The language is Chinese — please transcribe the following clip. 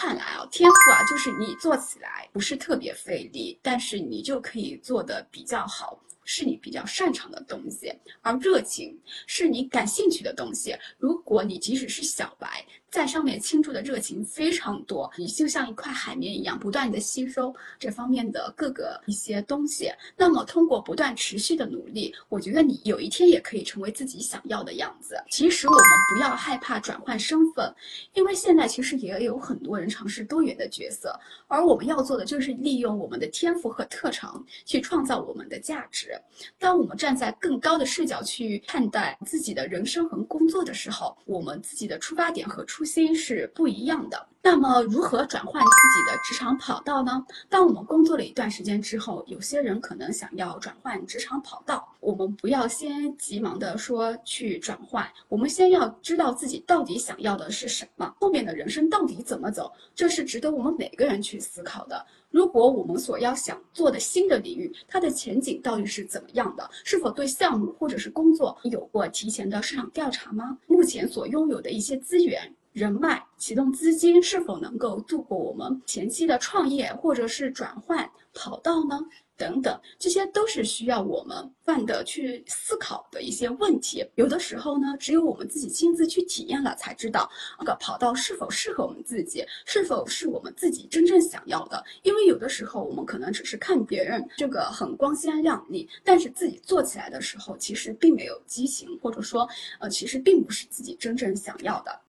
看来啊，天赋啊，就是你做起来不是特别费力，但是你就可以做的比较好。是你比较擅长的东西，而热情是你感兴趣的东西。如果你即使是小白，在上面倾注的热情非常多，你就像一块海绵一样，不断的吸收这方面的各个一些东西。那么通过不断持续的努力，我觉得你有一天也可以成为自己想要的样子。其实我们不要害怕转换身份，因为现在其实也有很多人尝试多元的角色，而我们要做的就是利用我们的天赋和特长去创造我们的价值。当我们站在更高的视角去看待自己的人生和工作的时候，我们自己的出发点和初心是不一样的。那么，如何转换自己的职场跑道呢？当我们工作了一段时间之后，有些人可能想要转换职场跑道。我们不要先急忙的说去转换，我们先要知道自己到底想要的是什么，后面的人生到底怎么走，这是值得我们每个人去思考的。如果我们所要想做的新的领域，它的前景到底是怎么样的？是否对项目或者是工作有过提前的市场调查吗？目前所拥有的一些资源。人脉、启动资金是否能够度过我们前期的创业或者是转换跑道呢？等等，这些都是需要我们慢的去思考的一些问题。有的时候呢，只有我们自己亲自去体验了，才知道这个跑道是否适合我们自己，是否是我们自己真正想要的。因为有的时候，我们可能只是看别人这个很光鲜亮丽，但是自己做起来的时候，其实并没有激情，或者说，呃，其实并不是自己真正想要的。